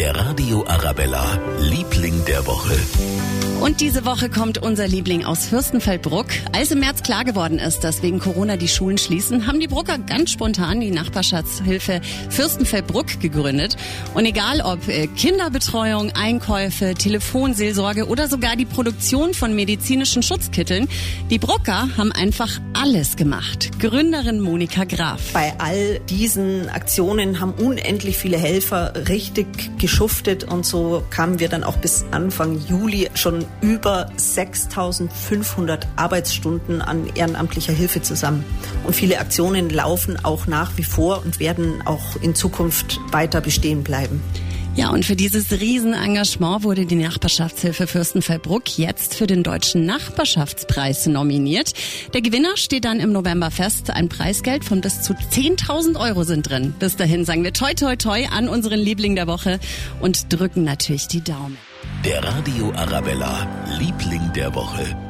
Der Radio Arabella, Liebling der Woche. Und diese Woche kommt unser Liebling aus Fürstenfeldbruck. Als im März klar geworden ist, dass wegen Corona die Schulen schließen, haben die Brucker ganz spontan die Nachbarschaftshilfe Fürstenfeldbruck gegründet. Und egal ob äh, Kinderbetreuung, Einkäufe, Telefonseelsorge oder sogar die Produktion von medizinischen Schutzkitteln, die Brucker haben einfach alles gemacht. Gründerin Monika Graf. Bei all diesen Aktionen haben unendlich viele Helfer richtig geschuftet und so kamen wir dann auch bis Anfang Juli schon über 6500 Arbeitsstunden an ehrenamtlicher Hilfe zusammen. Und viele Aktionen laufen auch nach wie vor und werden auch in Zukunft weiter bestehen bleiben. Ja, und für dieses Riesenengagement wurde die Nachbarschaftshilfe Fürstenfeldbruck jetzt für den Deutschen Nachbarschaftspreis nominiert. Der Gewinner steht dann im November fest. Ein Preisgeld von bis zu 10.000 Euro sind drin. Bis dahin sagen wir toi toi toi an unseren Liebling der Woche und drücken natürlich die Daumen. Der Radio Arabella, Liebling der Woche.